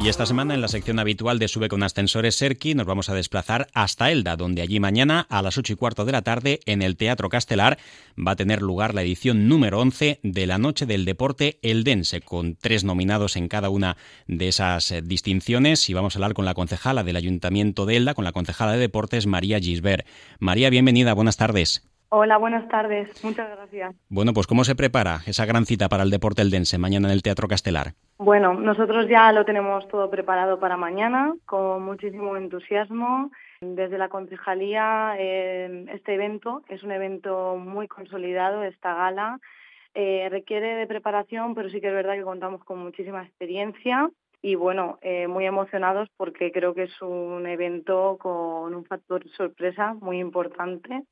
Y esta semana en la sección habitual de Sube con Ascensores Serki nos vamos a desplazar hasta Elda, donde allí mañana a las 8 y cuarto de la tarde en el Teatro Castelar va a tener lugar la edición número 11 de la Noche del Deporte Eldense, con tres nominados en cada una de esas eh, distinciones. Y vamos a hablar con la concejala del Ayuntamiento de Elda, con la concejala de Deportes María Gisbert. María, bienvenida, buenas tardes. Hola, buenas tardes. Muchas gracias. Bueno, pues ¿cómo se prepara esa gran cita para el deporte eldense mañana en el Teatro Castelar? Bueno, nosotros ya lo tenemos todo preparado para mañana, con muchísimo entusiasmo. Desde la concejalía, eh, este evento es un evento muy consolidado, esta gala. Eh, requiere de preparación, pero sí que es verdad que contamos con muchísima experiencia y bueno, eh, muy emocionados porque creo que es un evento con un factor sorpresa muy importante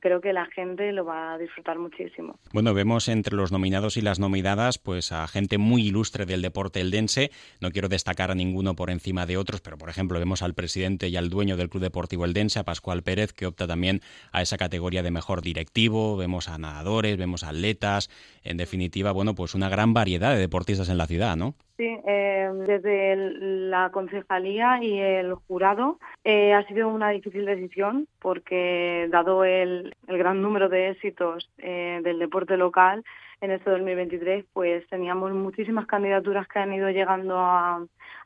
creo que la gente lo va a disfrutar muchísimo. Bueno, vemos entre los nominados y las nominadas pues a gente muy ilustre del deporte eldense. No quiero destacar a ninguno por encima de otros, pero por ejemplo vemos al presidente y al dueño del Club Deportivo Eldense, a Pascual Pérez, que opta también a esa categoría de mejor directivo. Vemos a nadadores, vemos a atletas. En definitiva, bueno, pues una gran variedad de deportistas en la ciudad, ¿no? Sí, eh, desde la concejalía y el jurado eh, ha sido una difícil decisión porque dado el, gran número de éxitos eh, del deporte local en este 2023, pues teníamos muchísimas candidaturas que han ido llegando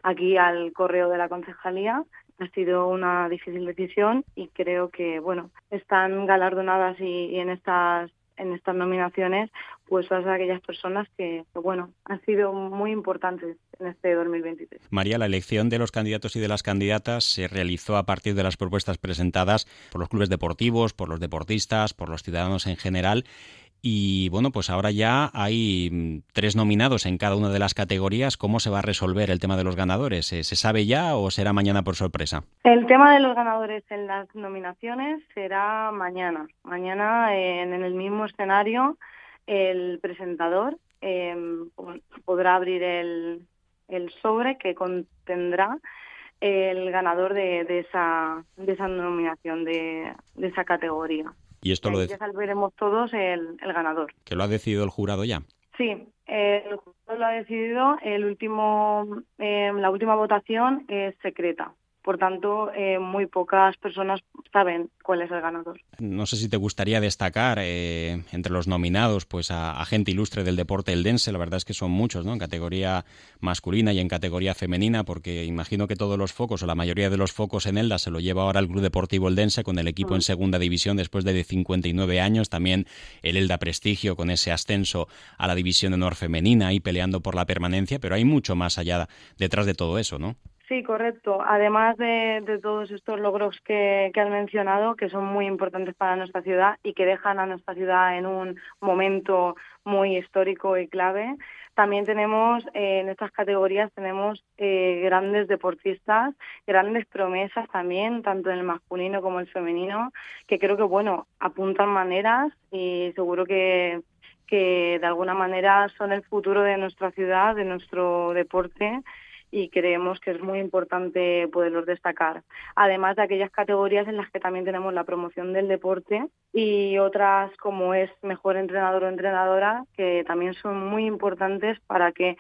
aquí al correo de la concejalía. Ha sido una difícil decisión y creo que bueno están galardonadas y en estas en estas nominaciones pues todas aquellas personas que, bueno, han sido muy importantes en este 2023. María, la elección de los candidatos y de las candidatas se realizó a partir de las propuestas presentadas por los clubes deportivos, por los deportistas, por los ciudadanos en general y bueno, pues ahora ya hay mm, tres nominados en cada una de las categorías. ¿Cómo se va a resolver el tema de los ganadores? ¿Se sabe ya o será mañana por sorpresa? El tema de los ganadores en las nominaciones será mañana. Mañana en, el mismo escenario el presentador em, podrá abrir el, sobre que contendrá el ganador de, esa, de esa nominación, de esa categoría. Y esto lo ya sabremos todos el, el, ganador. ¿Que lo ha decidido el jurado ya? Sí, el jurado lo ha decidido. El último, eh, la última votación es secreta. Por tanto, eh, muy pocas personas saben cuál es el ganador. No sé si te gustaría destacar eh, entre los nominados pues a, gente ilustre del deporte eldense. La verdad es que son muchos, ¿no? En categoría masculina y en categoría femenina, porque imagino que todos los focos o la mayoría de los focos en Elda se lo lleva ahora el Club Deportivo Eldense con el equipo en segunda división después de 59 años. También el Elda Prestigio con ese ascenso a la división de honor femenina y peleando por la permanencia, pero hay mucho más allá detrás de todo eso, ¿no? Sí, correcto. Además de, todos estos logros que, has mencionado, que son muy importantes para nuestra ciudad y que dejan a nuestra ciudad en un momento muy histórico y clave, también tenemos eh, en estas categorías tenemos eh, grandes deportistas, grandes promesas también, tanto en el masculino como el femenino, que creo que bueno apuntan maneras y seguro que que de alguna manera son el futuro de nuestra ciudad, de nuestro deporte y creemos que es muy importante poderlos destacar. Además de aquellas categorías en las que también tenemos la promoción del deporte y otras como es mejor entrenador o entrenadora, que también son muy importantes para que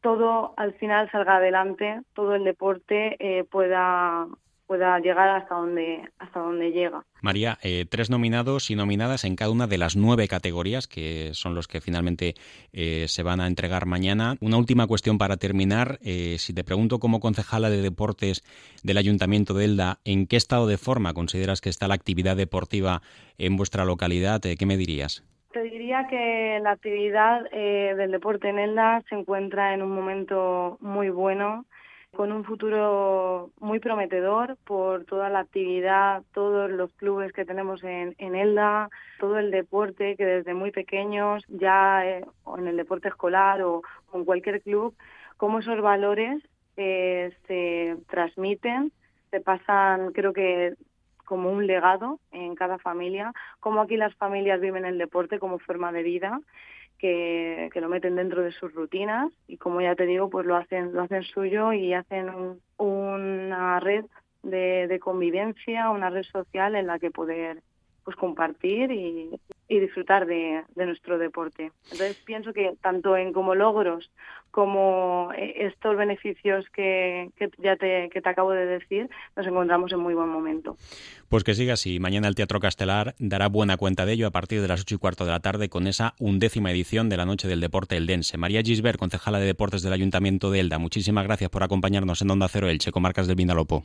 todo al final salga adelante, todo el deporte eh, pueda pueda llegar hasta donde hasta donde llega. María, eh, tres nominados y nominadas en cada una de las nueve categorías que son los que finalmente eh, se van a entregar mañana. Una última cuestión para terminar. Eh, si te pregunto como concejala de deportes del Ayuntamiento de Elda, ¿en qué estado de forma consideras que está la actividad deportiva en vuestra localidad? ¿Qué me dirías? Te diría que la actividad del deporte en Elda se encuentra en un momento muy bueno con un futuro muy prometedor por toda la actividad, todos los clubes que tenemos en, Elda, todo el deporte que desde muy pequeños, ya eh, en el deporte escolar o en cualquier club, cómo esos valores eh, se transmiten, se pasan, creo que como un legado en cada familia, como aquí las familias viven el deporte como forma de vida, que, lo meten dentro de sus rutinas y como ya te digo, pues lo hacen, lo hacen suyo y hacen una red de, de convivencia, una red social en la que poder pues compartir y, disfrutar de, nuestro deporte. Entonces pienso que tanto en como logros como eh, estos beneficios que, ya te, que te acabo de decir, nos encontramos en muy buen momento. Pues que siga así. Mañana el Teatro Castelar dará buena cuenta de ello a partir de las ocho y cuarto de la tarde con esa undécima edición de la Noche del Deporte Eldense. María Gisbert, concejala de Deportes del Ayuntamiento de Elda, muchísimas gracias por acompañarnos en Onda Cero Elche, comarcas del Vinalopó.